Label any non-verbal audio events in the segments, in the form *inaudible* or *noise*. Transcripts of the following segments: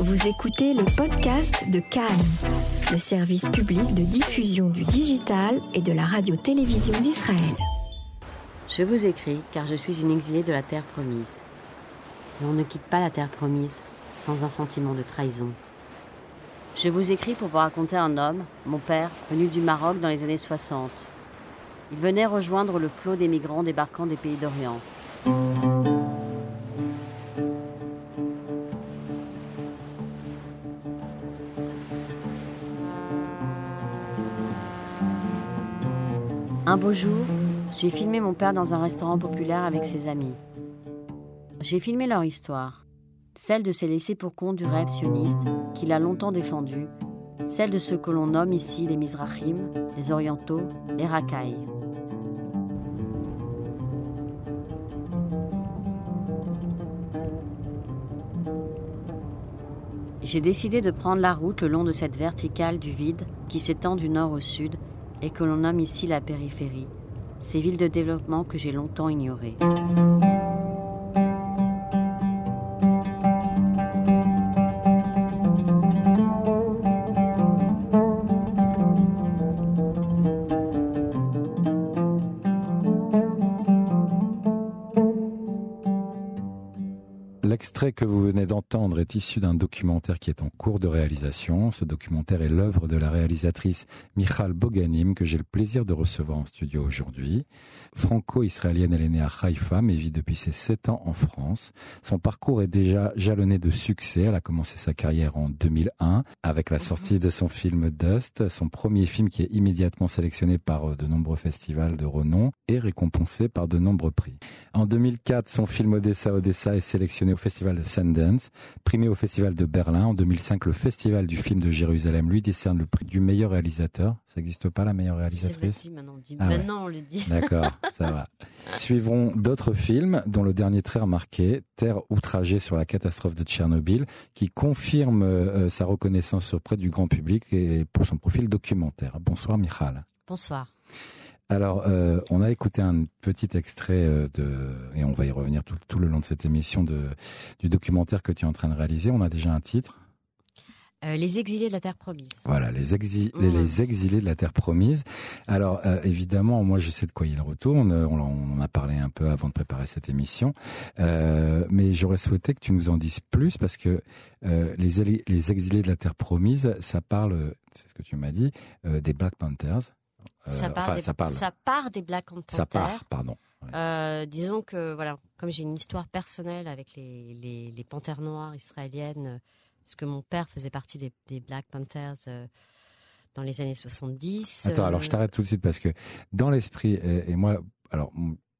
Vous écoutez les podcasts de Cannes, le service public de diffusion du digital et de la radio-télévision d'Israël. Je vous écris car je suis une exilée de la terre promise. Et on ne quitte pas la terre promise sans un sentiment de trahison. Je vous écris pour vous raconter un homme, mon père, venu du Maroc dans les années 60. Il venait rejoindre le flot des migrants débarquant des pays d'Orient. Un beau jour, j'ai filmé mon père dans un restaurant populaire avec ses amis. J'ai filmé leur histoire, celle de ces laissés pour compte du rêve sioniste qu'il a longtemps défendu, celle de ceux que l'on nomme ici les Mizrahim, les Orientaux, les Rakai. J'ai décidé de prendre la route le long de cette verticale du vide qui s'étend du nord au sud et que l'on nomme ici la périphérie, ces villes de développement que j'ai longtemps ignorées. L'extrait que vous venez d'entendre est issu d'un documentaire qui est en cours de réalisation. Ce documentaire est l'œuvre de la réalisatrice Michal Boganim que j'ai le plaisir de recevoir en studio aujourd'hui. Franco-israélienne, elle est née à Haïfa mais vit depuis ses 7 ans en France. Son parcours est déjà jalonné de succès. Elle a commencé sa carrière en 2001 avec la sortie de son film Dust, son premier film qui est immédiatement sélectionné par de nombreux festivals de renom et récompensé par de nombreux prix. En 2004, son film Odessa Odessa est sélectionné au festival de Sundance, primé au festival de Berlin. En 2005, le festival du film de Jérusalem lui décerne le prix du meilleur réalisateur. Ça n'existe pas la meilleure réalisatrice maintenant, on, dit. Ah ouais. maintenant on le dit. *laughs* D'accord, ça va. Suivront d'autres films, dont le dernier très remarqué, Terre outragée sur la catastrophe de Tchernobyl, qui confirme euh, sa reconnaissance auprès du grand public et pour son profil documentaire. Bonsoir Michal. Bonsoir. Alors, euh, on a écouté un petit extrait euh, de, et on va y revenir tout, tout, le long de cette émission de, du documentaire que tu es en train de réaliser. On a déjà un titre. Euh, les exilés de la terre promise. Voilà, les, exi les, les, exilés de la terre promise. Alors, euh, évidemment, moi, je sais de quoi il retourne. On, on en a parlé un peu avant de préparer cette émission. Euh, mais j'aurais souhaité que tu nous en dises plus parce que les, les exilés de la terre promise, ça parle, c'est ce que tu m'as dit, des Black Panthers. Ça part, enfin, des, ça, parle. ça part des Black Panthers. Ça part, pardon. Ouais. Euh, disons que voilà, comme j'ai une histoire personnelle avec les, les, les panthères noires israéliennes, parce que mon père faisait partie des, des Black Panthers euh, dans les années 70. Attends, alors je t'arrête tout de suite parce que dans l'esprit, et, et, moi, alors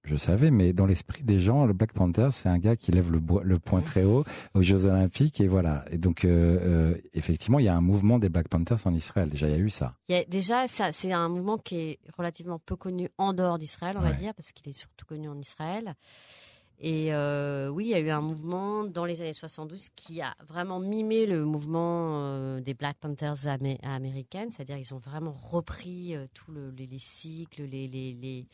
je savais, mais dans l'esprit des gens, le Black Panther, c'est un gars qui lève le, le point très haut aux Jeux Olympiques, et voilà. Et donc, euh, euh, effectivement, il y a un mouvement des Black Panthers en Israël. Déjà, il y a eu ça. Il y a, déjà, ça, c'est un mouvement qui est relativement peu connu en dehors d'Israël, on ouais. va dire, parce qu'il est surtout connu en Israël. Et euh, oui, il y a eu un mouvement dans les années 72 qui a vraiment mimé le mouvement euh, des Black Panthers amé américaines, c'est-à-dire ils ont vraiment repris euh, tous le, les, les, cycles, les, les,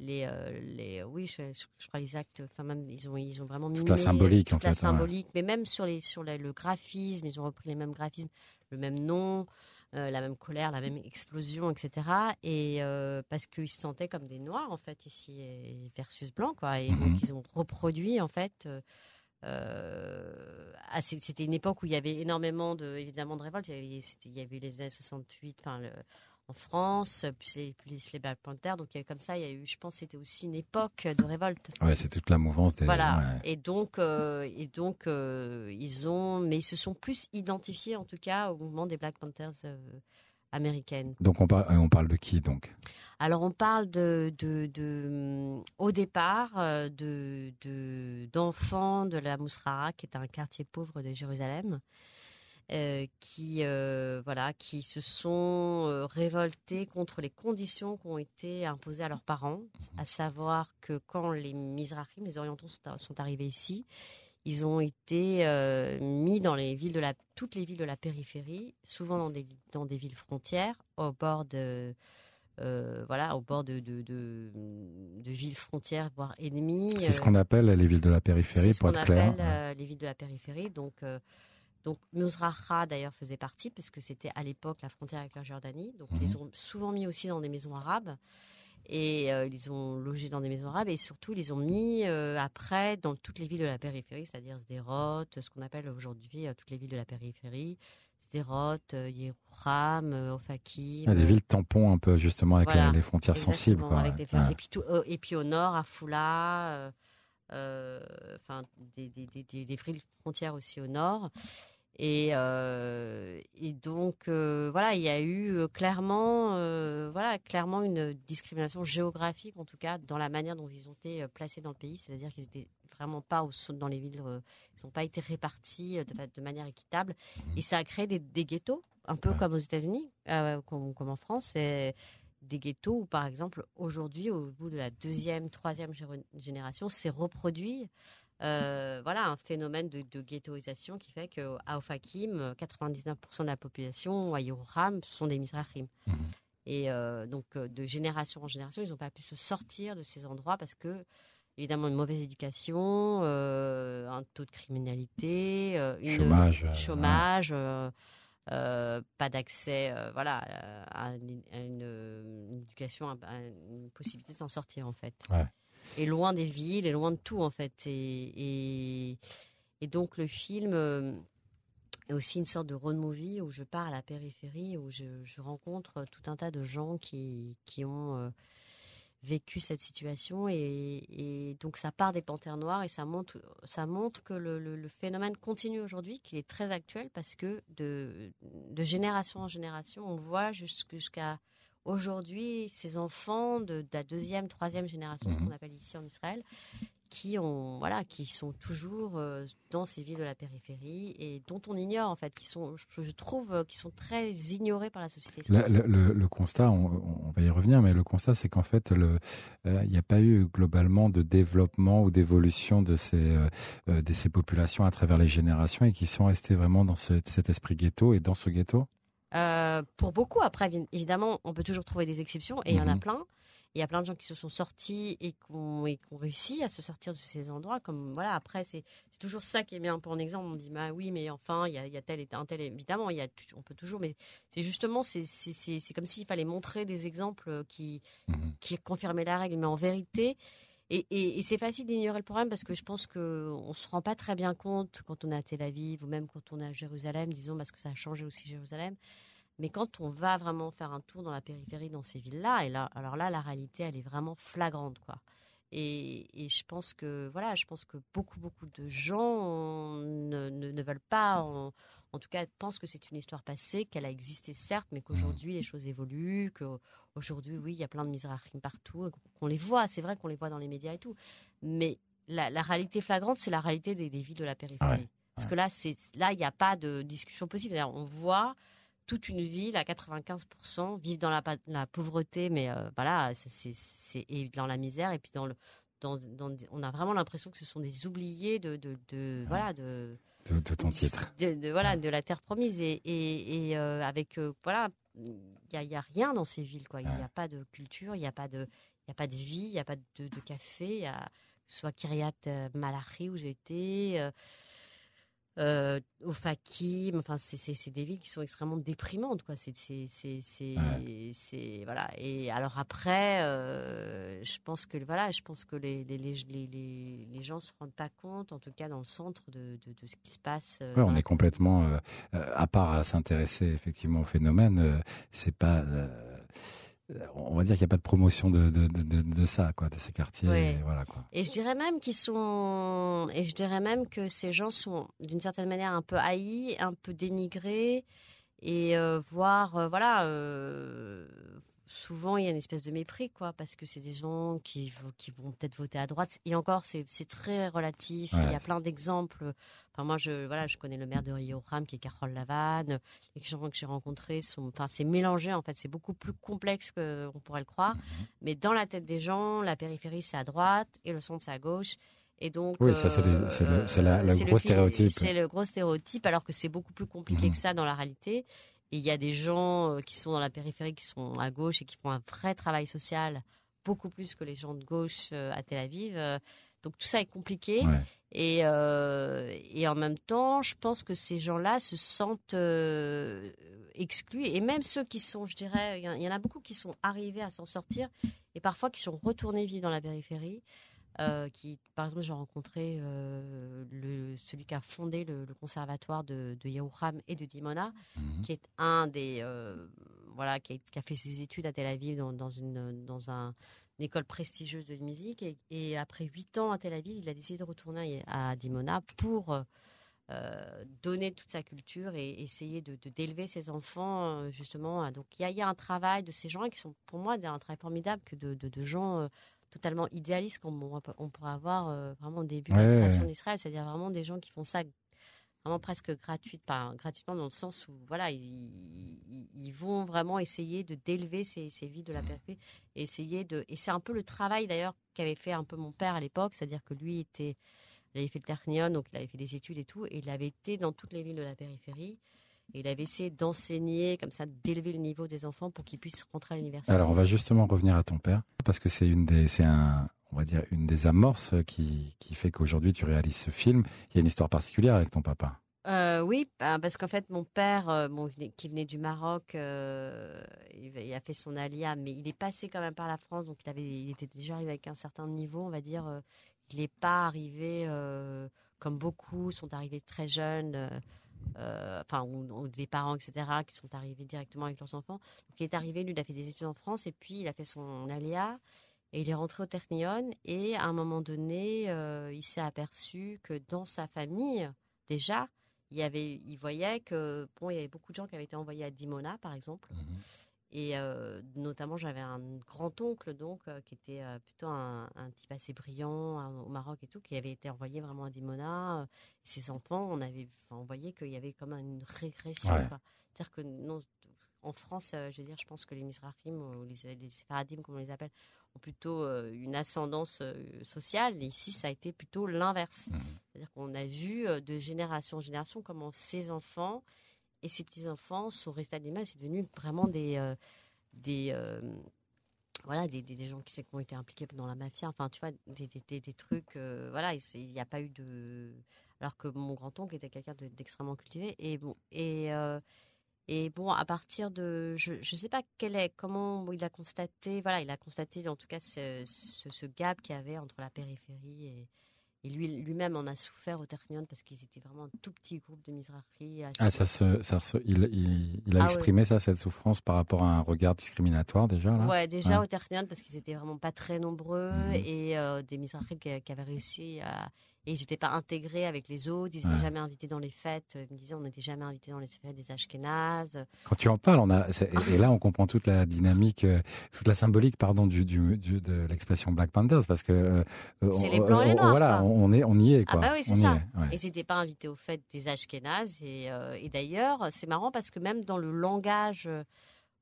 les euh, les oui je, je, crois les actes enfin même ils ont ils ont vraiment toute la symbolique toute en la fait, symbolique ouais. mais même sur les sur le graphisme ils ont repris les mêmes graphismes le même nom euh, la même colère la même explosion etc et euh, parce qu'ils se sentaient comme des noirs en fait ici et versus blanc quoi et mm -hmm. donc ils ont reproduit en fait euh, ah, c'était une époque où il y avait énormément de évidemment de révoltes il y avait, il y avait les années 68 enfin le en France, puis les, puis les Black Panthers. Donc, comme ça, il y a eu, je pense, c'était aussi une époque de révolte. Ouais, c'est toute la mouvance des. Voilà. Ouais. Et donc, euh, et donc, euh, ils ont, mais ils se sont plus identifiés, en tout cas, au mouvement des Black Panthers euh, américaines. Donc, on parle, on parle de qui donc? Alors, on parle de, de, de au départ, euh, de, d'enfants de, de la Mousrara, qui est un quartier pauvre de Jérusalem. Euh, qui euh, voilà qui se sont euh, révoltés contre les conditions qui ont été imposées à leurs parents, à savoir que quand les Mizrahim, les Orientaux sont, arrivés ici, ils ont été mis dans les villes de la toutes les villes de la périphérie, souvent dans des dans des villes frontières, au bord de euh, voilà, au bord de, de, de, de, villes frontières, voire ennemies. C'est ce qu'on appelle les villes de la périphérie, pour être clair. C'est ce qu'on appelle les villes de la périphérie. Donc, Donc Muzraha d'ailleurs faisait partie parce que c'était à l'époque la frontière avec la Jordanie. Donc Mhm. ils ont souvent mis aussi dans des maisons arabes et euh, ils ont logé dans des maisons arabes et surtout ils les ont mis euh, après dans toutes les villes de la périphérie, c'est-à-dire Sderot, ce qu'on appelle aujourd'hui euh, toutes les villes de la périphérie, Sderot, Yerouham, Ofakim. Ah, des villes tampons un peu justement avec Voilà. les frontières sensibles. Exactement, Quoi. avec des Ouais. Et, puis tout- et puis au nord, à Foula, enfin des, des, des, des, frontières aussi au nord. Et, euh, et donc euh, voilà, il y a eu euh, clairement, euh, voilà, clairement une discrimination géographique en tout cas dans la manière dont ils ont été euh, placés dans le pays, c'est-à-dire qu'ils étaient vraiment pas au, dans les villes, euh, ils n'ont pas été répartis euh, de, manière équitable, et ça a créé des, des ghettos, un peu Ouais. comme aux États-Unis, euh, comme, comme en France. Et, des ghettos où, par exemple, aujourd'hui, au bout de la deuxième, troisième génération, s'est reproduit euh, voilà, un phénomène de, de ghettoisation qui fait qu'à Ofakim, 99% de la population, à ce sont des Mizrahim. Mhm. Et euh, donc, euh, de génération en génération, ils n'ont pas pu se sortir de ces endroits parce que, évidemment, une mauvaise éducation, euh, un taux de criminalité, une, Chômage. chômage, euh, pas d'accès, euh, voilà, euh, à une, à une, une éducation, à à une possibilité de s'en sortir en fait. Ouais. Et loin des villes, et loin de tout en fait. Et, et, et donc le film euh, est aussi une sorte de road movie où je pars à la périphérie, où je, je rencontre tout un tas de gens qui, qui ont vécu cette situation et, et donc ça part des panthères noires et ça montre, ça montre que le, le- le phénomène continue aujourd'hui, qu'il est très actuel parce que de, de génération en génération, on voit jusqu'- jusqu'à aujourd'hui ces enfants de, de la deuxième, troisième génération, Mhm. qu'on appelle ici en Israël, qui ont voilà qui sont toujours euh, dans ces villes de la périphérie et dont on ignore en fait qui sont je, trouve euh, qui sont très ignorés par la société Le, constat, on, va y revenir, mais le constat, c'est qu'en fait, euh, il n'y a pas eu globalement de développement ou d'évolution de ces, de ces populations à travers les générations et qui sont restées vraiment dans ce- cet esprit ghetto et dans ce ghetto? Euh, pour beaucoup, après, évi- évidemment, on peut toujours trouver des exceptions, et il y en a Mhm. plein. Il y a plein de gens qui se sont sortis et qui ont, réussi à se sortir de ces endroits. Comme voilà, après, c'est toujours ça qui est bien pour un exemple. On dit, bah oui, mais enfin, il y a, il y a tel et un tel. Évidemment, il y a, on peut toujours, mais c'est justement, c'est comme s'il fallait montrer des exemples qui, Mhm. qui confirmaient la règle. Mais en vérité, et, c'est facile d'ignorer le problème parce que je pense qu'on ne se rend pas très bien compte quand on est à Tel Aviv ou même quand on est à Jérusalem, disons, parce que ça a changé aussi Jérusalem. Mais quand on va vraiment faire un tour dans la périphérie, dans ces villes-là, et là, alors là, la réalité, elle est vraiment flagrante, quoi. Et, et je pense que voilà, je pense que beaucoup, beaucoup de gens ne, ne- ne veulent pas, en, en tout cas, pensent que c'est une histoire passée, qu'elle a existé certes, mais qu'aujourd'hui les choses évoluent, qu'aujourd'hui, oui, il y a plein de misérachim partout, qu'on les voit. C'est vrai qu'on les voit dans les médias et tout, mais la, la réalité flagrante, c'est la réalité des, des villes de la périphérie. Ouais, Parce que là, c'est là, il n'y a pas de discussion possible. On voit toute une ville à 95% vivre dans la, pa- la pauvreté, mais euh, voilà, c'est- dans la misère et puis dans le dans, dans- on a vraiment l'impression que ce sont des oubliés de, de, de- voilà de, De, de ton titre. de, de- voilà de la terre promise et, et, et, euh, avec euh, voilà il y a, rien dans ces villes quoi. Il n'y a pas de culture il n'y a pas de il a pas de vie il n'y a pas de, café il y a que ce soit Kiryat Malachi où été euh, au Fakim, enfin c'est des villes qui sont extrêmement déprimantes quoi. C'est c'est- voilà. Et alors après, euh, je pense que voilà, je pense que les les les les gens se rendent pas compte, en tout cas dans le centre de de, de ce qui se passe. euh, Ouais, on est complètement, à part à s'intéresser effectivement au phénomène, c'est pas, on va dire qu'il n'y a pas de promotion de, de, de, ça, quoi, de ces quartiers. Ouais. et voilà, quoi. Et je dirais même qu'ils sont, et je dirais même que ces gens sont d'une certaine manière un peu haïs, un peu dénigrés, et euh, voire, euh, voilà, euh, souvent il y a une espèce de mépris, quoi, parce que c'est des gens qui, vont peut-être voter à droite. Et encore, c'est très relatif. Ouais. Il y a plein d'exemples. Enfin, moi, je, voilà, je connais le maire de Rio Ram, qui est Carole Lavanne. Les gens que j'ai rencontrés sont, enfin, c'est mélangé, en fait. C'est beaucoup plus complexe qu'on pourrait le croire. Mais dans la tête des gens, la périphérie, c'est à droite et le centre, c'est à gauche. Et donc, Oui, ça, c'est euh, le- la- gros stéréotype. C'est le gros stéréotype, alors que c'est beaucoup plus compliqué Mhm. que ça dans la réalité. Et il y a des gens euh, qui sont dans la périphérie, qui sont à gauche et qui font un vrai travail social, beaucoup plus que les gens de gauche euh, à Tel Aviv. Euh, Donc tout ça est compliqué. Et, et en même temps, je pense que ces gens-là se sentent exclus. Et même ceux qui sont, je dirais, il y, en a beaucoup qui sont arrivés à s'en sortir et parfois qui sont retournés vivre dans la périphérie. Euh, qui, par exemple, j'ai rencontré euh, le, celui qui a fondé le, conservatoire de, de et de Dimona, mhm. qui est un des, euh, voilà, qui a, fait ses études à Tel Aviv dans, dans une, dans un, une école prestigieuse de musique. Et, et, après huit ans à Tel Aviv, il a décidé de retourner à Dimona pour donner toute sa culture et essayer de d'élever ses enfants justement. Donc il y a, y a, un travail de ces gens qui sont pour moi un travail formidable que de, de, de gens totalement idéaliste qu'on on pourrait avoir euh, vraiment au début de la création d'Israël, c'est-à-dire vraiment des gens qui font ça vraiment presque gratuitement, gratuitement dans le sens où voilà ils, vont vraiment essayer de d'élever ces, ces vies de la périphérie, essayer de et c'est un peu le travail d'ailleurs qu'avait fait un peu mon père à l'époque, c'est-à-dire que lui était il avait fait le Ternion, donc il avait fait des études et tout, et il avait été dans toutes les villes de la périphérie il avait essayé d'enseigner, comme ça, d'élever le niveau des enfants pour qu'ils puissent rentrer à l'université. Alors, on va justement revenir à ton père, parce que c'est une des, c'est un, on va dire, une des amorces qui, qui fait qu'aujourd'hui tu réalises ce film. Il y a une histoire particulière avec ton papa. Euh, oui, bah, parce qu'en fait, mon père, euh, qui venait du Maroc, euh, il, a fait son alia, mais il est passé quand même par la France, donc il, avait, il était déjà arrivé avec un certain niveau, on va dire. il n'est pas arrivé comme beaucoup sont arrivés très jeunes. Euh, enfin, ou, des parents, etc., qui sont arrivés directement avec leurs enfants. Donc, il est arrivé, lui, il a fait des études en France, et puis il a fait son aléa, et il est rentré au Technion, et à un moment donné, euh, il s'est aperçu que dans sa famille, déjà, il, y avait, il voyait que, bon, il y avait beaucoup de gens qui avaient été envoyés à Dimona, par exemple, mhm. Et euh, notamment, j'avais un grand-oncle, donc, euh, qui était euh, plutôt un, type assez brillant au Maroc et tout, qui avait été envoyé vraiment à Dimona. ses enfants, on avait, on voyait qu'il y avait comme une régression. C'est-à-dire que non, en France, je veux dire, je pense que les Mizrahim ou les, les Sefaradim, comme on les appelle, ont plutôt une ascendance sociale. Et ici, ça a été plutôt l'inverse. Mmh. C'est-à-dire qu'on a vu de génération en génération comment ces enfants et ces petits-enfants sont restés l'image. C'est devenu vraiment des. Euh, des euh, voilà, des, des, gens qui, qui, ont été impliqués dans la mafia. Enfin, tu vois, des, des, des trucs. Euh, voilà, il n'y a pas eu de. Alors que mon grand-oncle était quelqu'un d'extrêmement cultivé. Et bon. Et. et bon, à partir de, je ne sais pas quel est, comment il a constaté, voilà, il a constaté en tout cas ce, ce, ce gap qu'il y avait entre la périphérie et, et lui, lui-même en a souffert au Ternion parce qu'ils étaient vraiment un tout petit groupe de Mizrahi. Ah, ça se, ça il, il, a ah exprimé ça, cette souffrance par rapport à un regard discriminatoire déjà là? Ouais, déjà au Ternion parce qu'ils étaient vraiment pas très nombreux mhm. et euh, des Mizrahi qui, qui, avaient réussi à, et ils n'étaient pas intégrés avec les autres, ils n'étaient jamais invités dans les fêtes. Ils me disaient, on n'était jamais invités dans les fêtes des Ashkénazes. Quand tu en parles, on a, *laughs* et là on comprend toute la dynamique, euh, toute la symbolique, pardon, du, du, de l'expression Black Panthers, parce que euh, c'est les blancs et les noirs. Voilà, on est, on y est quoi. Ah bah oui, c'est ça. Et ils n'étaient pas invités aux fêtes des Ashkénazes. Et, euh, et d'ailleurs, c'est marrant parce que même dans le langage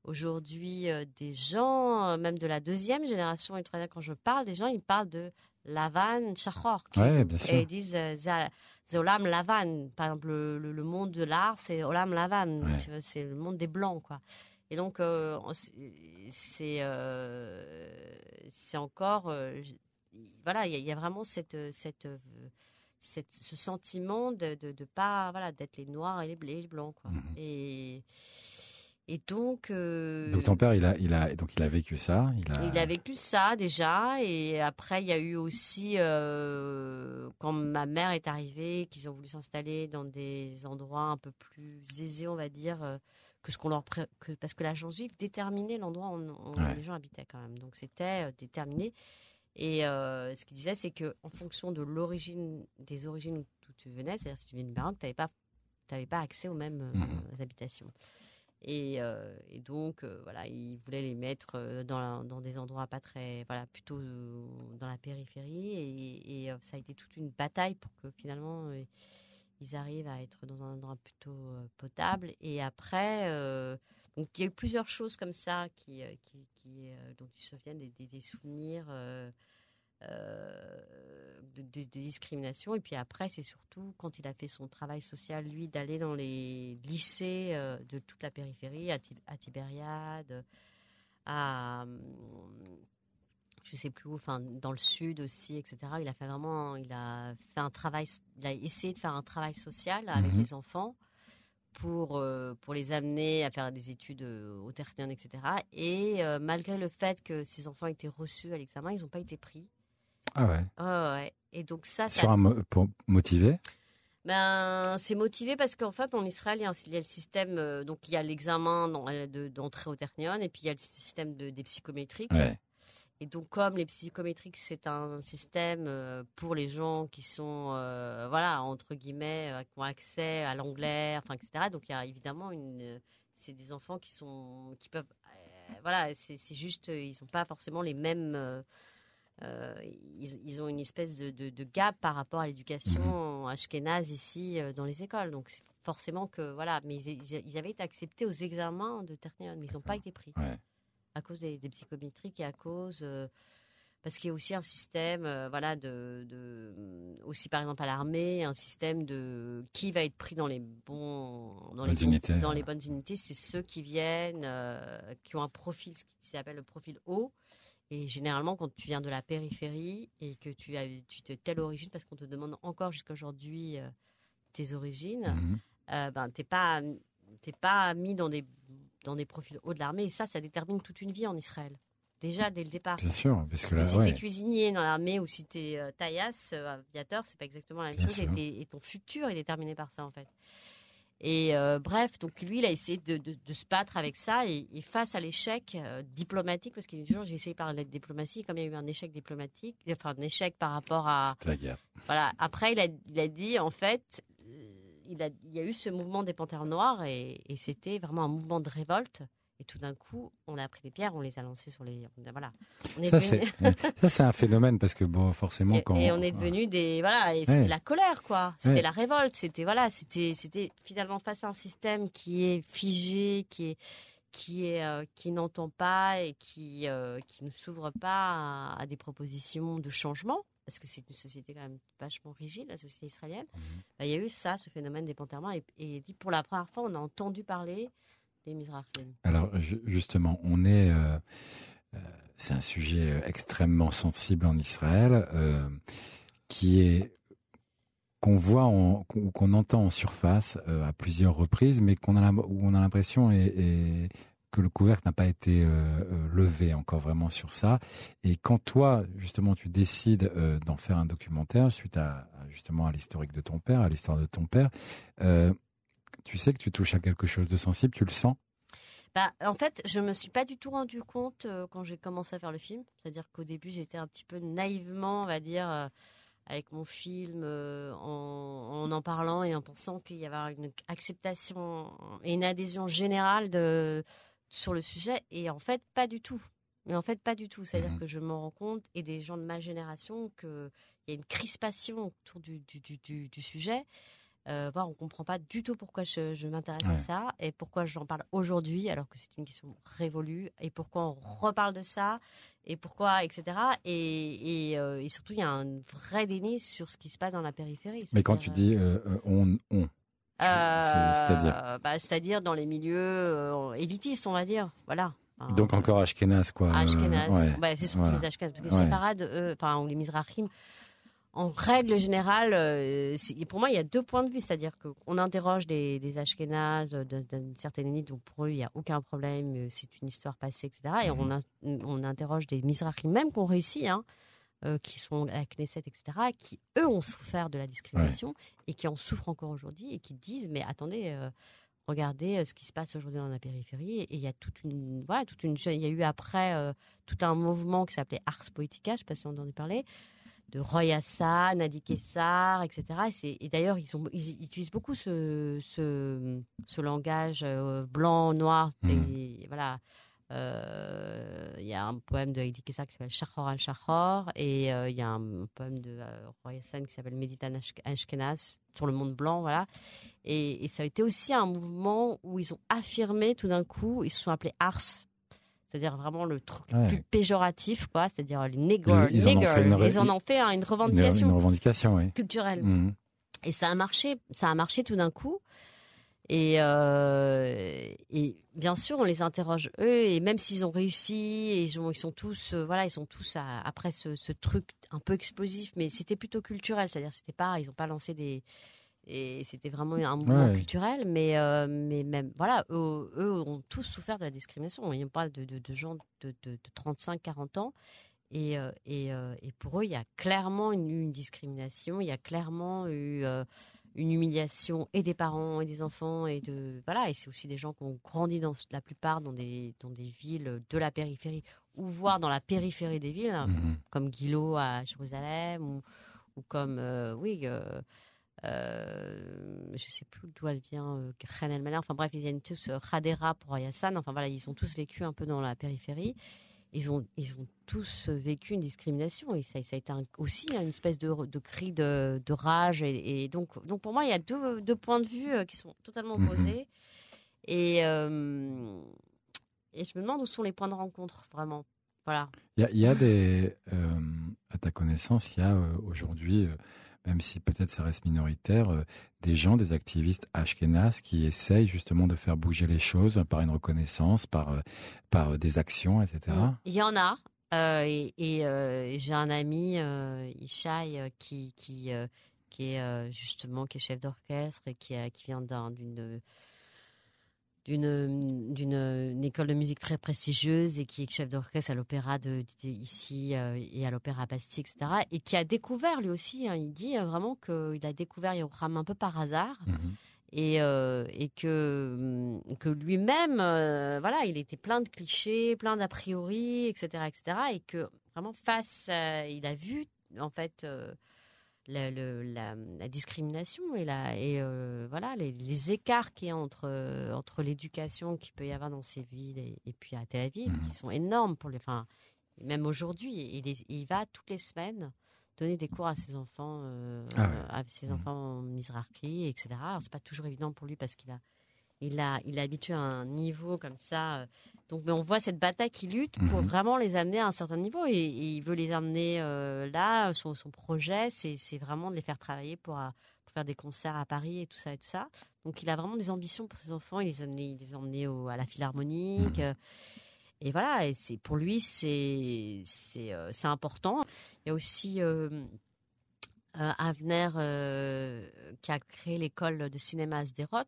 aujourd'hui des gens, même de la deuxième génération quand je parle des gens, ils parlent de Lavan, Chachor. Ouais. Et ils disent euh, Olam Lavan. Par exemple, le, monde de l'art, c'est Olam Lavan. C'est le monde des blancs, quoi. Et donc, euh, c'est euh, c'est encore. voilà, il y, a vraiment cette. cette cette, ce sentiment de, de, pas voilà d'être les noirs et les, les blancs quoi. Mm-hmm. Et et donc. Euh, donc ton père, il a, il a, donc il a vécu ça. Il a... il a vécu ça déjà, et après il y a eu aussi euh, quand ma mère est arrivée, qu'ils ont voulu s'installer dans des endroits un peu plus aisés, on va dire, euh, que ce qu'on leur que, parce que l'agence juive déterminait l'endroit où, les gens habitaient quand même. Donc c'était déterminé. Et ce qu'il disait, c'est que en fonction de l'origine, des origines où tu venais, c'est-à-dire si tu venais du Maroc, tu n'avais pas, pas accès aux mêmes mmh. habitations. Euh, et, donc, euh, voilà, ils voulaient les mettre euh, dans, dans, des endroits pas très, voilà, plutôt dans la périphérie. Et, ça a été toute une bataille pour que finalement ils arrivent à être dans un endroit plutôt potable. Et après, donc il y a eu plusieurs choses comme ça qui, qui, qui ils se souviennent, des, des souvenirs. Euh, de, discrimination. Et puis après, c'est surtout quand il a fait son travail social, lui, d'aller dans les lycées euh, de toute la périphérie, à, Tibériade, à, je sais plus où, enfin dans le sud aussi, etc. Il a fait vraiment, il a fait un travail, il a essayé de faire un travail social avec Mhm. les enfants pour euh, pour les amener à faire des études euh, au Ternion, etc. Et euh, malgré le fait que ces enfants étaient reçus à l'examen, ils n'ont pas été pris. Ah ouais. Ouais, ouais. Et donc ça, ça Sur un pour motiver? ben, c'est motivé parce qu'en fait, en Israël, il y a, un- il y a le système, euh, donc il y a l'examen euh, de- d'entrée au Ternion, et puis il y a le système de, des psychométriques. Ouais. Et donc, comme les psychométriques, c'est un système euh, pour les gens qui sont, euh, voilà, entre guillemets, qui ont accès à l'anglais, enfin, etc. Donc, il y a évidemment une, c'est des enfants qui sont, qui peuvent, voilà, c'est juste, ils n'ont pas forcément les mêmes. Euh, ils, ils ont une espèce de, de- de gap par rapport à l'éducation ashkénaze ici euh, dans les écoles. Donc, c'est forcément que, voilà, mais ils, avaient été acceptés aux examens de Ternion, mais ils n'ont pas été pris Ouais. à cause des, des psychométriques et à cause euh, parce qu'il y a aussi un système voilà de, de aussi par exemple à l'armée un système de qui va être pris dans les bons dans les Bonnes unités, dans ouais. les bonnes unités c'est ceux qui viennent qui ont un profil ce qui s'appelle le profil haut et généralement quand tu viens de la périphérie et que tu as tu es de telle origine parce qu'on te demande encore jusqu'à aujourd'hui euh, tes origines Mhm. euh, ben t'es pas t'es pas mis dans des dans des profils hauts de l'armée et ça ça détermine toute une vie en Israël déjà dès le départ Bien sûr, parce que là, si ouais. t'es cuisinier dans l'armée ou si t'es euh, taillasse euh, aviateur c'est pas exactement la même Bien chose et, et ton futur est déterminé par ça en fait et euh, bref donc lui il a essayé de, de- de se battre avec ça et, et face à l'échec euh, diplomatique parce qu'il dit toujours j'ai essayé par la diplomatie comme il y a eu un échec diplomatique enfin un échec par rapport à la guerre. voilà. Après, il a, il a dit, en fait, euh, il, a, il y a eu ce mouvement des Panthères Noires et, et c'était vraiment un mouvement de révolte. Et tout d'un coup, on a pris des pierres, on les a lancées sur les. Voilà. On est Ça, devenu- c'est *laughs* ça, c'est un phénomène parce que bon, forcément, et, quand et on est devenu des voilà et c'était Ouais. la colère quoi c'était Ouais. la révolte c'était voilà c'était c'était finalement face à un système qui est figé qui est qui est euh, qui n'entend pas et qui euh, qui ne s'ouvre pas à, à des propositions de changement parce que c'est une société quand même vachement rigide la société israélienne Mhm. Bah, il y a eu ça ce phénomène des panthères et, et pour la première fois on a entendu parler Alors ju- justement, on est, euh, euh, c'est un sujet euh, extrêmement sensible en Israël, qui est qu'on voit en- qu'on entend en surface à plusieurs reprises, mais qu'on a où on a l'impression que le couvercle n'a pas été levé encore vraiment sur ça. Et quand toi, justement, tu décides d'en faire un documentaire suite à, justement à l'historique de ton père, à l'histoire de ton père, tu sais que tu touches à quelque chose de sensible, tu le sens? Bah, en fait, je me suis pas du tout rendu compte euh, quand j'ai commencé à faire le film. C'est-à-dire qu'au début, j'étais un petit peu naïvement, on va dire, euh, avec mon film, euh, en, en en parlant et en pensant qu'il y avait une acceptation et une adhésion générale de, sur le sujet. Et en fait, pas du tout. Mais en fait, pas du tout. C'est-à-dire Mhm. que je me rends compte, et des gens de ma génération, qu'il y a une crispation autour du, du, du, du, du sujet. Euh, voilà, on comprend pas du tout pourquoi je, je m'intéresse à ça et pourquoi j'en parle aujourd'hui alors que c'est une question révolue et pourquoi on reparle de ça et pourquoi etc et, et, euh, et surtout il y a un vrai déni sur ce qui se passe dans la périphérie Mais quand tu dis euh, on, on, euh, c'est- c'est-à-dire bah, c'est-à-dire dans les milieux élitistes on va dire voilà donc encore Ashkenaz quoi. Ashkenaz. ouais. Bah, c'est surtout voilà. les Ashkenaz. Parce que Ouais. les séfarades, enfin, ou les Mizrahim, en règle générale, euh, pour moi, il y a deux points de vue. C'est-à-dire qu'on interroge des, des Ashkenaz euh, d'une certaine élite, donc pour eux, il n'y a aucun problème, euh, c'est une histoire passée, etc. Et Mhm. on, in- on interroge des Mizrahim, même qui ont réussi, hein, euh, qui sont à la Knesset, etc., qui, eux, ont souffert de la discrimination et qui en souffrent encore aujourd'hui et qui disent, mais attendez, euh, regardez ce qui se passe aujourd'hui dans la périphérie. Et il y a toute une, voilà, toute une, il y a eu après euh, tout un mouvement qui s'appelait Ars Poetica, je ne sais pas si on en a entendu parler, de Roy Hassan, Nadi Kessar, etc. Et, d'ailleurs, ils, utilisent beaucoup ce, ce, ce langage euh, blanc, noir, Mhm. et voilà. Euh, Il y a un poème de Heidi Kessar qui s'appelle Shachor al Shachor et euh, il y a un poème de euh, Roy Hassan qui s'appelle Meditan Ashk- Ashkenaz sur le monde blanc, voilà. Et, et ça a été aussi un mouvement où ils ont affirmé tout d'un coup, ils se sont appelés Ars, c'est-à-dire vraiment le truc Ouais. plus péjoratif, quoi, c'est-dire les niggers. Ils en ont fait une ré- Ils en ont fait hein, une Une, revendication une revendication, oui. culturelle. Et ça a marché, ça a marché tout d'un coup. Et, et bien sûr, on les interroge eux, et même s'ils ont réussi, ils, ont, ils sont tous, voilà, ils sont tous après ce, ce, truc un peu explosif, mais c'était plutôt culturel, c'est-à-dire c'était pas, ils n'ont pas lancé des, et c'était vraiment un mouvement culturel, mais, euh, mais même, voilà, eux, ont tous souffert de la discrimination. On parle de, de, gens de, de 35-40 ans. Et, euh, et, euh, et, pour eux, il y a clairement eu une, discrimination, il y a clairement eu une humiliation et des parents et des enfants. Et, de, voilà, et c'est aussi des gens qui ont grandi dans la plupart dans des, dans des villes de la périphérie, ou voire dans la périphérie des villes, mmh comme Guilo à Jérusalem, ou, ou comme, oui, euh, je sais plus d'où elle vient, euh, El Enfin bref, ils viennent tous euh, Khadera pour Ayasan. Enfin voilà, ils ont tous vécu un peu dans la périphérie. Ils ont, ils ont tous vécu une discrimination et ça, ça a été aussi une espèce de, de cri de, de rage. Et, donc, donc pour moi, il y a deux, deux points de vue euh, qui sont totalement mhm. opposés. Et, et je me demande où sont les points de rencontre, vraiment. Voilà. Il y y a des, à ta connaissance, il y a aujourd'hui même si peut-être ça reste minoritaire, euh, des gens, des activistes ashkénazes qui essayent justement de faire bouger les choses par une reconnaissance, par, euh, par euh, des actions, etc. Il y en a. et, j'ai un ami, Ishaï, qui, qui, qui est justement qui est chef d'orchestre et qui, qui vient d'une d'une d'une école de musique très prestigieuse et qui est chef d'orchestre à l'opéra de, ici euh, et à l'opéra Bastille, etc. Et qui a découvert lui aussi, hein, il dit euh, vraiment qu'il a découvert Yoram un peu par hasard. Mhm. Et, euh, et que, que lui-même, voilà, il était plein de clichés, plein d'a priori, etc., etc. Et que vraiment face, il a vu en fait la, la, discrimination et, la, et euh, voilà, les, écarts qu'il y a entre, euh, entre l'éducation qu'il peut y avoir dans ces villes et, puis à Tel Aviv, mhm. qui sont énormes pour les. Enfin, même aujourd'hui, il, il, va toutes les semaines donner des cours à ses enfants, euh, ah à ses mhm. enfants misrarki, etc. C'est pas toujours évident pour lui parce qu'il a il a, il est habitué à un niveau comme ça. Donc, on voit cette bataille qui lutte pour mhm. vraiment les amener à un certain niveau. Et, il veut les amener euh, là. Son, son projet, c'est vraiment de les faire travailler pour, euh, pour, faire des concerts à Paris et tout ça et tout ça. Donc, il a vraiment des ambitions pour ses enfants. Il les a amenés, il les a emmenés au, à la Philharmonique. Mhm. Et voilà. Et c'est pour lui, c'est c'est euh, important. Il y a aussi Avner qui a créé l'école de cinéma à Sderot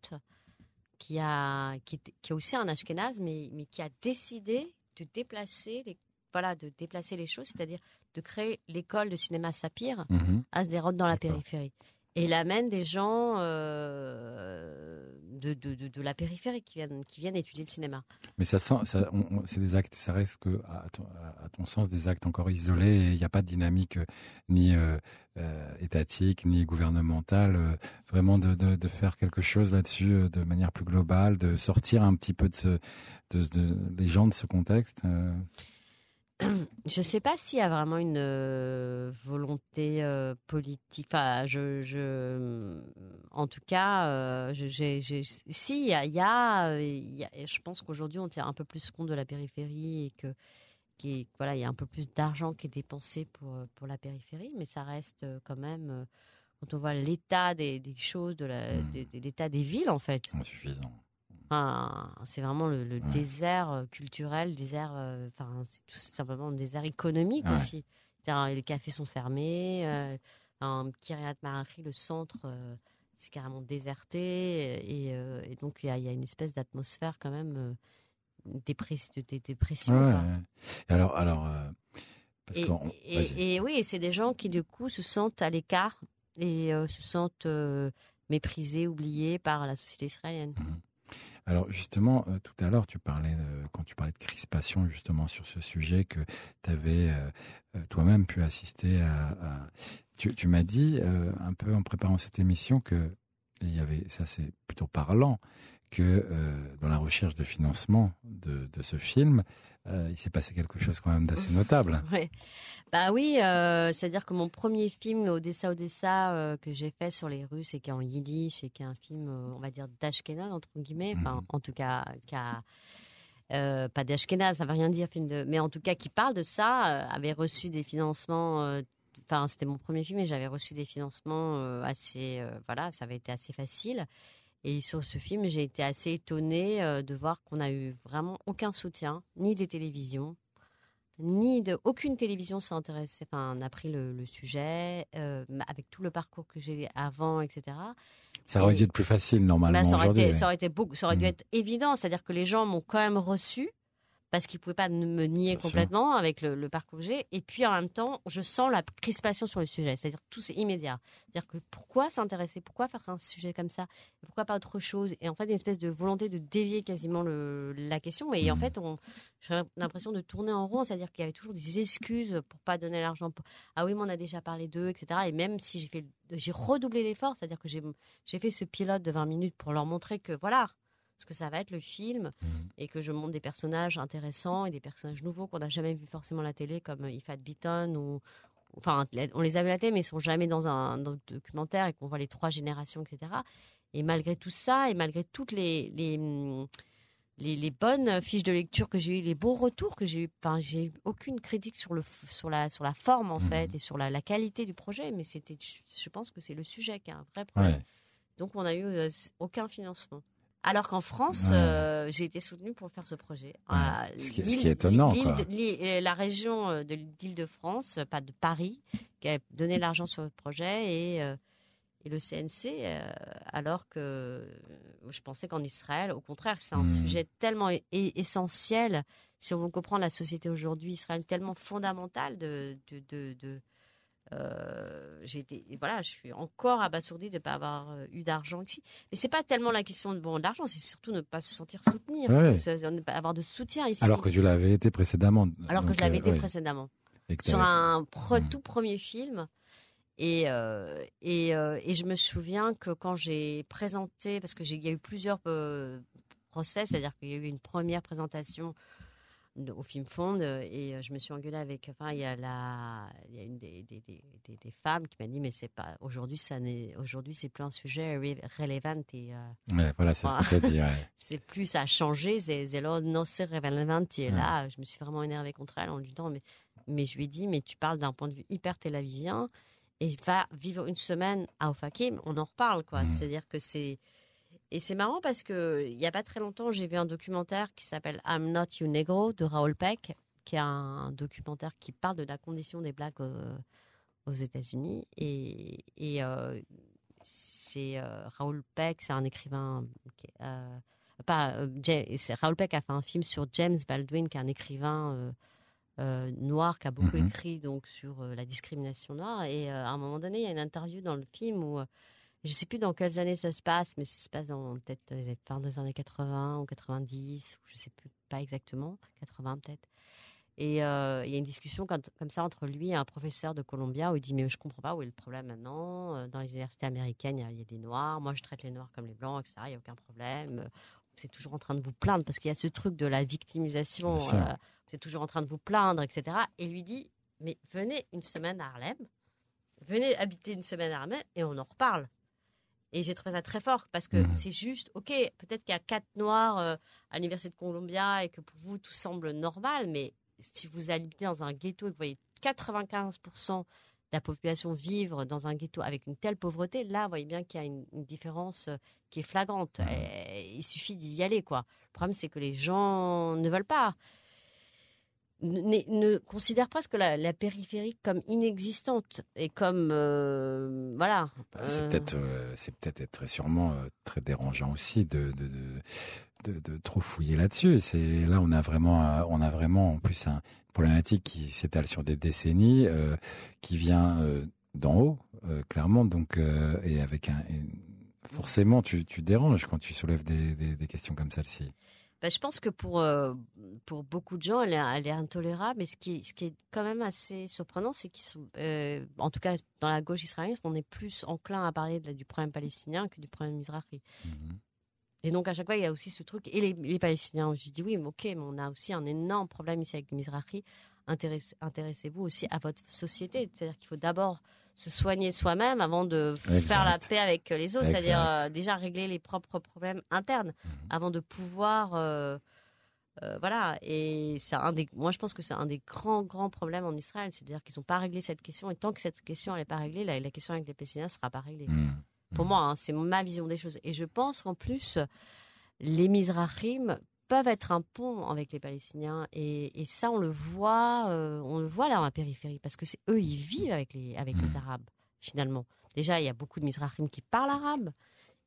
qui a qui, qui est aussi un Ashkenaz, mais mais qui a décidé de déplacer les voilà de déplacer les choses, c'est-à-dire de créer l'école de cinéma Sapir mhm. à Sderot dans la périphérie. Et il amène des gens euh, de, de, de, la périphérie qui viennent, qui viennent étudier le cinéma. Mais ça, ça c'est des actes, ça reste que, à ton, sens, des actes encore isolés. Il n'y a pas de dynamique euh, ni euh, étatique ni gouvernementale. vraiment de, de, faire quelque chose là-dessus de manière plus globale, de sortir un petit peu de, ce, de, des gens de ce contexte. Je ne sais pas s'il y a vraiment une euh, volonté euh, politique. Enfin, je, je, en tout cas, euh, si il y a, y a, je pense qu'aujourd'hui on tient un peu plus compte de la périphérie et que qui voilà, il y a un peu plus d'argent qui est dépensé pour pour la périphérie, mais ça reste quand même quand on voit l'état des, des, choses, de mmh. l'état des villes en fait. Insuffisant c'est vraiment le, désert euh, culturel, désert, euh, enfin, c'est tout simplement un désert économique aussi. Les cafés sont fermés, euh, en Kiryat Marachi, le centre, c'est carrément déserté, et, donc il y, a une espèce d'atmosphère quand même. De, dépression alors, alors et, oui, c'est des gens qui du coup se sentent à l'écart et se sentent méprisés, oubliés par la société israélienne. Mmh. Alors justement, euh, tout à l'heure, tu parlais quand tu parlais de crispation justement sur ce sujet que tu avais euh, euh, toi-même pu assister à. Tu, m'as dit un peu en préparant cette émission que il y avait, ça c'est plutôt parlant, que dans la recherche de financement de, de ce film, euh, il s'est passé quelque chose quand même d'assez notable. *laughs* ouais. Bah oui, euh, c'est-à-dire que mon premier film Odessa Odessa euh, que j'ai fait sur les Russes et qui est en yiddish et qui est un film, on va dire d'Ashkenaz entre guillemets, enfin mhm. en tout cas qui a pas d'Ashkenaz, ça veut rien dire, film de, mais en tout cas qui parle de ça, avait reçu des financements. Enfin, c'était mon premier film et j'avais reçu des financements assez, voilà, ça avait été assez facile. Et sur ce film, j'ai été assez étonnée euh, de voir qu'on a eu vraiment aucun soutien, ni des télévisions, ni de aucune télévision s'est intéressée, enfin, n'a pris le, sujet euh, avec tout le parcours que j'ai avant, etc. Ça aurait dû être plus facile normalement. Bah, ça, aurait été, ça aurait été beaucoup, ça aurait dû mmh. être évident, c'est-à-dire que les gens m'ont quand même reçu parce qu'il pouvait pas me nier complètement avec le, parcours que j'ai. Et puis en même temps, je sens la crispation sur le sujet, c'est-à-dire tout c'est immédiat. C'est-à-dire que pourquoi s'intéresser, pourquoi faire un sujet comme ça, pourquoi pas autre chose? Et en fait, une espèce de volonté de dévier quasiment le, la question. Et en mmh. fait, j'ai l'impression de tourner en rond, c'est-à-dire qu'il y avait toujours des excuses pour pas donner l'argent. Ah oui, mais on a déjà parlé d'eux, etc. Et même si j'ai fait, j'ai redoublé l'effort, c'est-à-dire que j'ai fait ce pilote de 20 minutes pour leur montrer que voilà, ce que ça va être le film mmh. et que je montre des personnages intéressants et des personnages nouveaux qu'on n'a jamais vu forcément à la télé comme Ifat Beaton ou enfin on les a vus à la télé mais ils sont jamais dans un, documentaire et qu'on voit les trois générations etc et malgré tout ça et malgré toutes les les, les, bonnes fiches de lecture que j'ai eu les bons retours que j'ai eu enfin j'ai eu aucune critique sur le sur la sur la forme en mmh. fait et sur la, la, qualité du projet mais c'était je pense que c'est le sujet qui a un vrai problème donc on n'a eu euh, aucun financement alors qu'en France, euh, j'ai été soutenue pour faire ce projet. ce, qui, est étonnant. Euh, la région euh, de l'Île-de-France, pas de Paris, qui a donné l'argent sur le projet et, le CNC, alors que je pensais qu'en Israël, au contraire, c'est un hmm. sujet tellement essentiel. Si on veut comprendre la société aujourd'hui, Israël tellement fondamental de, de euh, j'ai été voilà je suis encore abasourdie de ne pas avoir euh, eu d'argent ici. Mais c'est pas tellement la question de bon l'argent c'est surtout ne pas se sentir soutenir ne pas avoir de soutien ici. Alors que tu l'avais été précédemment. Alors que je l'avais euh, été précédemment. Sur un hmm. tout premier film. Et, et, et, je me souviens que quand j'ai présenté, parce qu'il y a eu plusieurs procès, c'est-à-dire qu'il y a eu une première présentation au film Fond et euh, je me suis engueulée avec enfin il y a la il y a une des, des, des, des femmes qui m'a dit mais c'est pas aujourd'hui ça n'est aujourd'hui c'est plus un sujet relevant et euh, voilà c'est ce que tu as dit *laughs* c'est plus ça a changé c'est là non c'est relevant et là je me suis vraiment énervée contre elle en lui disant mais mais je lui ai dit mais tu parles d'un point de vue hyper télavivien et va vivre une semaine à Ofakim on en reparle quoi. Mmh. c'est à dire que c'est et c'est marrant parce que il y a pas très longtemps, j'ai vu un documentaire qui s'appelle I'm Not You Negro de Raoul Peck, qui est un documentaire qui parle de la condition des blacks euh, aux États-Unis. Et, et euh, c'est euh, Raoul Peck, c'est un écrivain. pas, Raoul Peck a fait un film sur James Baldwin, qui est un écrivain. noir qui a beaucoup mm-hmm. écrit donc sur la discrimination noire et à un moment donné il y a une interview dans le film où je sais plus dans quelles années ça se passe, mais ça se passe dans peut-être les fin des années 80 ou 90, ou je sais plus pas exactement, 80 peut-être. Et euh, il y a une discussion comme, ça entre lui et un professeur de Columbia où il dit mais je comprends pas où est le problème maintenant. Euh, dans les universités américaines, il y, a des noirs. Moi, je traite les noirs comme les blancs, etc. Il n'y a aucun problème. Vous êtes toujours en train de vous plaindre parce qu'il y a ce truc de la victimisation. Euh, vous êtes toujours en train de vous plaindre, etc. Et lui dit mais venez une semaine à Harlem, venez habiter une semaine à Harlem et on en reparle. Et j'ai trouvé ça très fort parce que mhm. c'est juste, ok, peut-être qu'il y a quatre noirs euh, à l'université de Columbia et que pour vous tout semble normal, mais si vous habitez dans un ghetto et que vous voyez 95% de la population vivre dans un ghetto avec une telle pauvreté, là, vous voyez bien qu'il y a une, différence euh, qui est flagrante. il suffit d'y aller, quoi. Le problème, c'est que les gens ne veulent pas ne, considère presque la, la, périphérie comme inexistante et comme euh, voilà. Bah, c'est euh. peut-être euh, c'est peut-être très sûrement très dérangeant aussi de de, de, trop fouiller là-dessus. C'est là on a vraiment on a vraiment en plus un, une problématique qui s'étale sur des décennies, qui vient d'en haut clairement donc et avec un forcément tu, tu déranges quand tu soulèves des, des, des questions comme celle-ci. Bah, je pense que pour, euh, pour beaucoup de gens, elle est, elle est intolérable. Mais ce qui, ce qui est quand même assez surprenant, c'est qu'ils sont, euh, en tout cas dans la gauche israélienne, on est plus enclin à parler du problème palestinien que du problème israélien. Mhm. Et donc à chaque fois, il y a aussi ce truc. Et les, les Palestiniens, je dis oui, mais ok, mais on a aussi un énorme problème ici avec Mizrahi. Intéressez-vous aussi à votre société. C'est-à-dire qu'il faut d'abord se soigner soi-même avant de faire la paix avec les autres, c'est-à-dire euh, déjà régler les propres problèmes internes mhm. avant de pouvoir euh, euh, voilà et c'est un des moi je pense que c'est un des grands grands problèmes en Israël, c'est-à-dire qu'ils n'ont pas réglé cette question et tant que cette question n'est pas réglée, la, question avec les Palestiniens sera pas réglée. Mhm. Pour moi, hein, c'est ma vision des choses. Et je pense qu'en plus, les Mizrahim peuvent être un pont avec les Palestiniens. Et, ça, on le voit, euh, on le voit là dans la périphérie, parce que c'est eux, ils vivent avec les, avec les Arabes, finalement. Déjà, il y a beaucoup de Mizrahim qui parlent arabe.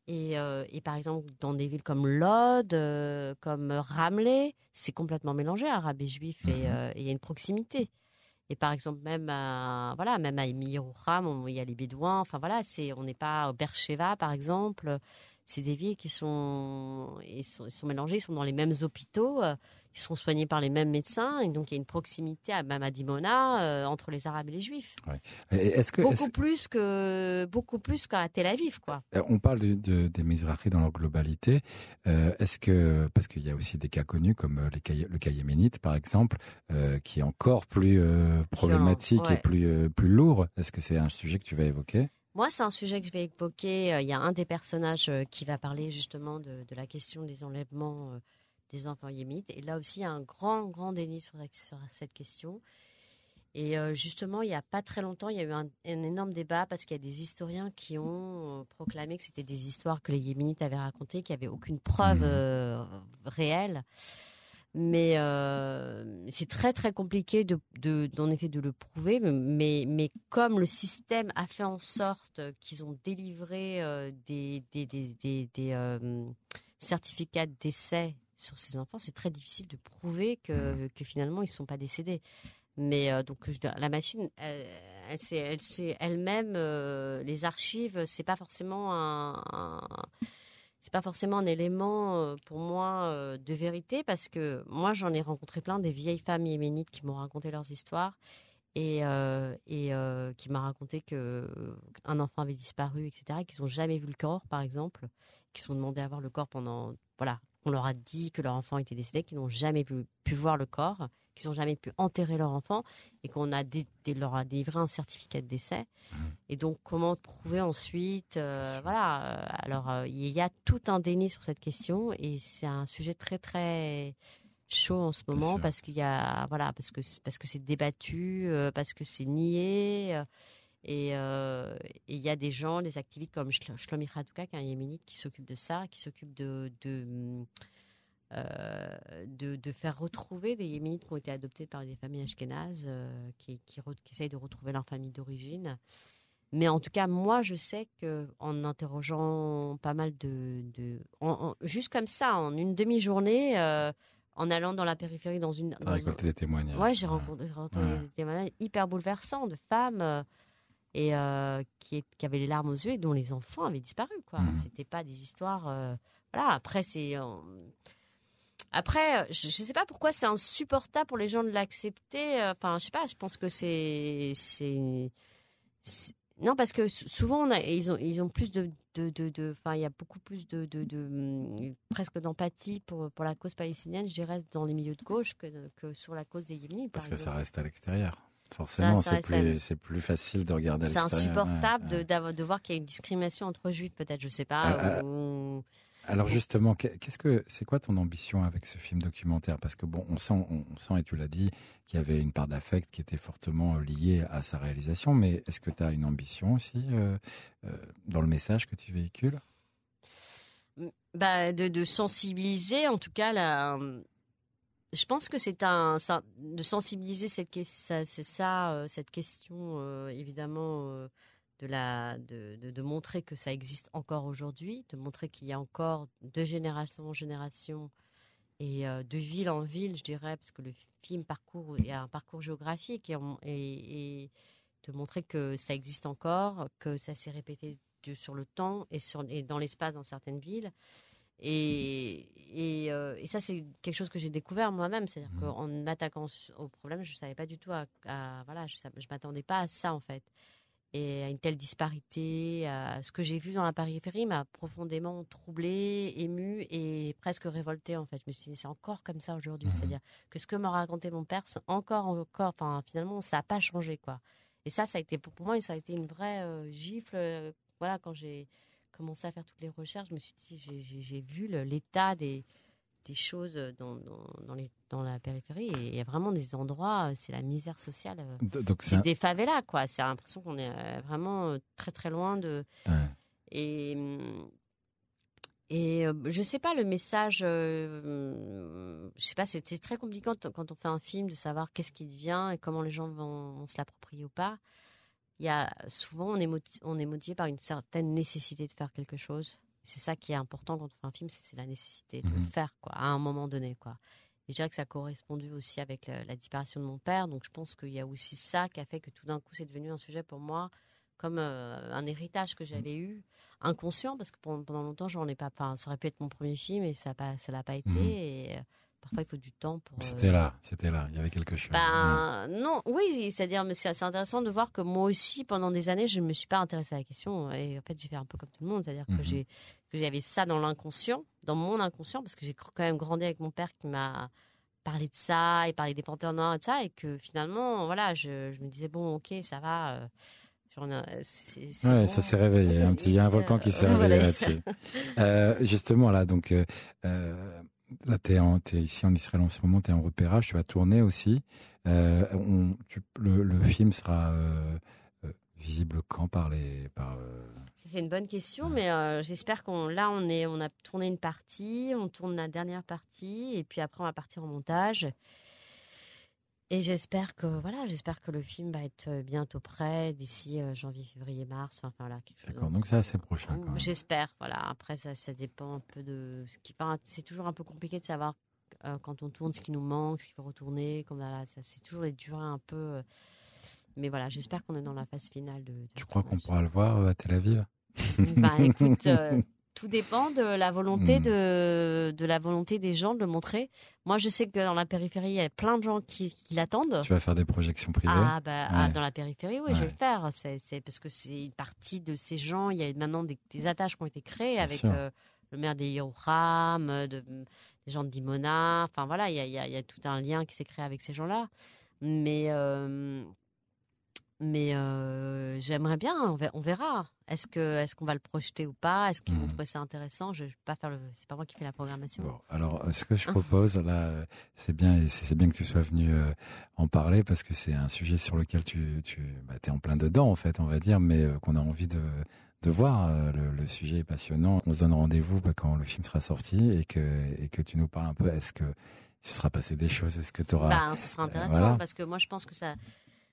Et, euh, et, par exemple, dans des villes comme Lod, euh, comme Ramleh, c'est complètement mélangé, arabe et juif, et il y a une proximité. Et par exemple, même à, voilà, même à il y a les Bédouins. Enfin voilà, c'est, on n'est pas au Bercheva, par exemple c'est des villes qui sont ils, sont, mélangés, ils sont dans les mêmes hôpitaux, euh, ils sont soignés par les mêmes médecins, et donc il y a une proximité, à, même à Dimona, euh, entre les Arabes et les Juifs. Est-ce que, beaucoup, plus que, beaucoup plus qu'à Tel Aviv, quoi. Euh, on parle de, des Mizrahi dans leur globalité. est-ce que, parce qu'il y a aussi des cas connus comme les, le cas yéménite, par exemple, qui est encore plus problématique et plus, plus lourd. Est-ce que c'est un sujet que tu vas évoquer? Moi, c'est un sujet que je vais évoquer. Euh, il y a un des personnages euh, qui va parler justement de, la question des enlèvements euh, des enfants yémites. Et là aussi, il y a un grand, grand déni sur, cette question. Et justement, il n'y a pas très longtemps, il y a eu un, énorme débat parce qu'il y a des historiens qui ont proclamé que c'était des histoires que les Yéménites avaient racontées, qu'il n'y avait aucune preuve mmh. réelle mais euh, c'est très très compliqué de, de d'en effet de le prouver. Mais mais comme le système a fait en sorte qu'ils ont délivré euh, des des des, des, euh, certificats d'essai sur ces enfants c'est très difficile de prouver que que finalement ils sont pas décédés. Mais donc la machine elle, elle, elle, elle-même les archives c'est pas forcément un c'est pas forcément un élément euh, pour moi euh, de vérité parce que moi j'en ai rencontré plein des vieilles femmes yéménites qui m'ont raconté leurs histoires et, euh, et qui m'ont raconté que un enfant avait disparu etc qu'ils n'ont jamais vu le corps par exemple qui sont demandés à voir le corps pendant voilà on leur a dit que leur enfant était décédé qu'ils n'ont jamais pu voir le corps qu'ils n'ont jamais pu enterrer leur enfant et qu'on a leur a délivré un certificat de décès. Mmh. Et donc, comment prouver ensuite euh, Voilà. Euh, alors, euh, il y a tout un déni sur cette question et c'est un sujet très très chaud en ce moment parce qu'il y a voilà parce que parce que c'est débattu, parce que c'est nié. Et il y a des gens, des activistes comme Shlomi Khadouka, qui est un yéménite, qui s'occupe de ça, qui s'occupe de, de euh, de, faire retrouver des Yéménites qui ont été adoptés par des familles ashkénazes, euh, qui, qui, essayent de retrouver leur famille d'origine. Mais en tout cas, moi, je sais que en interrogeant pas mal de, juste comme ça, en une demi-journée, euh, en allant dans la périphérie, dans une, dans récolté des témoignages. Ouais, j'ai rencontré, des témoignages hyper bouleversants de femmes et qui, qui, avaient les larmes aux yeux et dont les enfants avaient disparu. Quoi, mmh. c'était pas des histoires. voilà. Après, c'est après, euh, je ne sais pas pourquoi c'est insupportable pour les gens de l'accepter. Euh, enfin, je sais pas. Je pense que c'est c'est non parce que souvent on a, ils ont ils ont plus de de il y a beaucoup plus de hum, presque d'empathie pour pour la cause palestinienne, je dirais dans les milieux de gauche que que sur la cause des Yéménites. Parce que ça reste à l'extérieur. Forcément, c'est plus, plus facile de regarder. C'est insupportable De, de voir qu'il y a une discrimination entre juifs, peut-être, je sais pas. Ah, ah, alors justement, qu'est-ce que c'est quoi ton ambition avec ce film documentaire? Parce que bon, on sent, on, sent et tu l'as dit, qu'il y avait une part d'affect qui était fortement euh, liée à sa réalisation. Mais est-ce que tu as une ambition aussi euh, euh, dans le message que tu véhicules? Bah, de, sensibiliser, en tout cas, la, je pense que c'est un, de sensibiliser cette, question évidemment de, montrer que ça existe encore aujourd'hui, de montrer qu'il y a encore de génération en génération et euh, de ville en ville, je dirais, parce que le film parcourt, il y a un parcours géographique et, de montrer que ça existe encore, que ça s'est répété sur le temps et dans l'espace dans certaines villes. Et, et, euh, et, ça, c'est quelque chose que j'ai découvert moi-même. C'est-à-dire mmh. qu'en m'attaquant au problème, je ne savais pas du tout à, voilà, je ne m'attendais pas à ça, en fait et à une telle disparité. ce que j'ai vu dans la périphérie m'a profondément troublée, émue et presque révoltée en fait. Je me suis dit c'est encore comme ça aujourd'hui, mmh c'est-à-dire que ce que m'a raconté mon père, c'est encore encore, enfin finalement ça n'a pas changé quoi. Et ça, ça a été pour moi, ça a été une vraie euh, gifle. Euh, voilà, quand j'ai commencé à faire toutes les recherches, je me suis dit j'ai vu l'état des des choses dans, dans, les, dans la périphérie. Et il y a vraiment des endroits, c'est la misère sociale. Euh, c'est des favelas, quoi. C'est l'impression qu'on est euh, vraiment euh, très, très loin de. Et et je sais pas le message. je sais pas, c'est très compliqué quand on fait un film de savoir qu'est-ce qui devient et comment les gens vont, vont se l'approprier ou pas. Il y a souvent on est motivé, on est motivé par une certaine nécessité de faire quelque chose. C'est ça qui est important quand on fait un film, c'est la nécessité de le mmh faire quoi, à un moment donné quoi. Et je dirais que ça a correspondu aussi avec la, disparition de mon père. Donc je pense qu'il y a aussi ça qui a fait que tout d'un coup c'est devenu un sujet pour moi comme euh, un héritage que j'avais eu, inconscient, parce que pendant, longtemps j'en ai pas. Enfin, ça aurait pu être mon premier film et ça ne l'a pas été. Mmh. Et euh, parfois il faut du temps pour. C'était euh, là, c'était là, il y avait quelque chose. Ben, non, oui, c'est-à-dire, mais c'est assez intéressant de voir que moi aussi, pendant des années, je ne me suis pas intéressée à la question. Et en fait, j'ai fait un peu comme tout le monde, c'est-à-dire que mmh j'ai que j'avais ça dans l'inconscient, dans mon inconscient, parce que j'ai quand même grandi avec mon père qui m'a parlé de ça et parlé des panthères noirs et de ça, et que finalement, voilà, je, je me disais bon, ok, ça va. Euh, ouais, ça s'est réveillé. Un petit, il y a un volcan qui s'est *laughs* réveillé là-dessus. Euh, justement, là, donc, euh là, tu es, es, ici en Israël en ce moment, tu es en repérage, tu vas tourner aussi. Euh, on, tu, le, le, film sera euh, visible quand par les. Par, c'est une bonne question, mais euh, j'espère qu'on là on est on a tourné une partie, on tourne la dernière partie et puis après on va partir en montage. Et j'espère que voilà, j'espère que le film va être euh, bientôt prêt d'ici euh, janvier, février, mars. Enfin voilà, D'accord, donc c'est assez prochain. J'espère. Voilà. Après ça, ça dépend un peu de ce qui. c'est toujours un peu compliqué de savoir quand on tourne ce qui nous manque, ce qu'il faut retourner. Comme voilà, ça c'est toujours des durées un peu. mais voilà, j'espère qu'on est dans la phase finale de. tu crois qu'on pourra le voir à Tel Aviv? Bah, écoute, euh, *laughs* tout dépend de la volonté hmm. de, de la volonté des gens de le montrer. Moi, je sais que dans la périphérie, il y a plein de gens qui, qui l'attendent. Tu vas faire des projections privées? Ah, bah, ah, dans la périphérie, oui, je vais le faire. C'est parce que c'est une partie de ces gens. Il y a maintenant des, attaches qui ont été créées avec euh, le maire des Yerouham, euh, de, des gens de Dimona. Enfin, voilà, il y a, y, a, y a, tout un lien qui s'est créé avec ces gens-là. Mais mais euh, j'aimerais bien, on verra. Est-ce que est-ce qu'on va le projeter ou pas? Est-ce qu'ils vont mmh. trouver ça intéressant? Je, vais pas faire le, c'est pas moi qui fais la programmation. alors ce que je propose là, c'est bien c'est bien que tu sois venu euh, en parler parce que c'est un sujet sur lequel tu tu bah, es en plein dedans en fait, on va dire, mais euh, qu'on a envie de de voir. Le, sujet est passionnant. On se donne rendez-vous bah, quand le film sera sorti et que et que tu nous parles un peu. Est-ce que ce sera passé des choses? Est-ce que tu auras bah, Ce sera intéressant parce que moi je pense que ça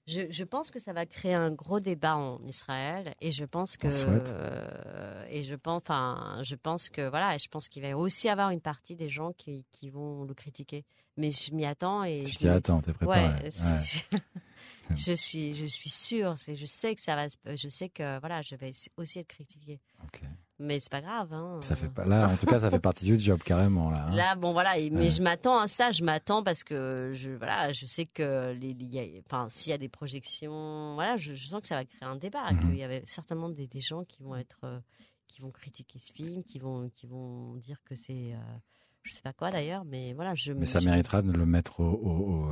je, pense que ça va créer un gros débat en Israël et je pense que euh, et je pense enfin je pense que voilà je pense qu'il va aussi avoir une partie des gens qui, qui vont le critiquer. Mais je m'y attends et tu t'y attends t'es préparé. Ouais, *laughs* je suis je suis sûre c'est je sais que ça va je sais que voilà je vais aussi être critiquée. Okay. Mais c'est pas grave. Hein. Ça fait pas. Là, en tout cas, ça fait partie du job carrément là. Hein. Là, bon voilà. Mais je m'attends à ça. Je m'attends parce que je voilà, je sais que les, enfin, s'il y a des projections, voilà, je, sens que ça va créer un débat. Mhm. Il y avait certainement des, des, gens qui vont être, euh, qui vont critiquer ce film, qui vont, qui vont dire que c'est. Euh, je sais pas quoi d'ailleurs, mais voilà, je. Mais ça méritera de le mettre au,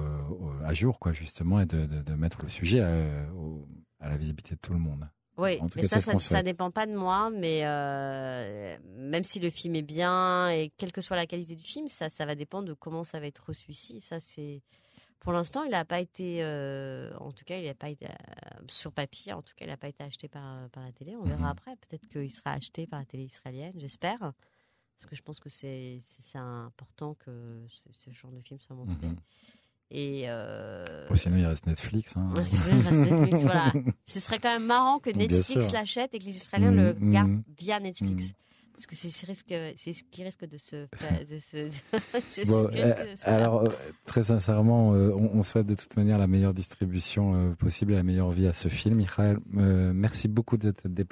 à jour, quoi, justement, et de, de, de mettre le sujet à, à la visibilité de tout le monde. Oui, mais ça, ça, ça, dépend pas de moi, mais euh, même si le film est bien et quelle que soit la qualité du film, ça, ça va dépendre de comment ça va être reçu ici. Ça, c'est pour l'instant, il n'a pas été, euh, en tout cas, il n'a pas été euh, sur papier. En tout cas, il n'a pas été acheté par par la télé. On verra mhm. après. Peut-être qu'il sera acheté par la télé israélienne, j'espère, parce que je pense que c'est important que ce, genre de film soit montré. Mhm. Et euh... sinon, il reste Netflix. Hein. Netflix *laughs* voilà. Ce serait quand même marrant que Netflix l'achète et que les Israéliens le mm, gardent mm. via Netflix. Mm. Parce que c'est ce, ce qui risque de se. De se... *laughs* bon, euh, alors, euh, très sincèrement, euh, on, on, souhaite de toute manière la meilleure distribution possible et la meilleure vie à ce film. Michael, merci beaucoup de t'être.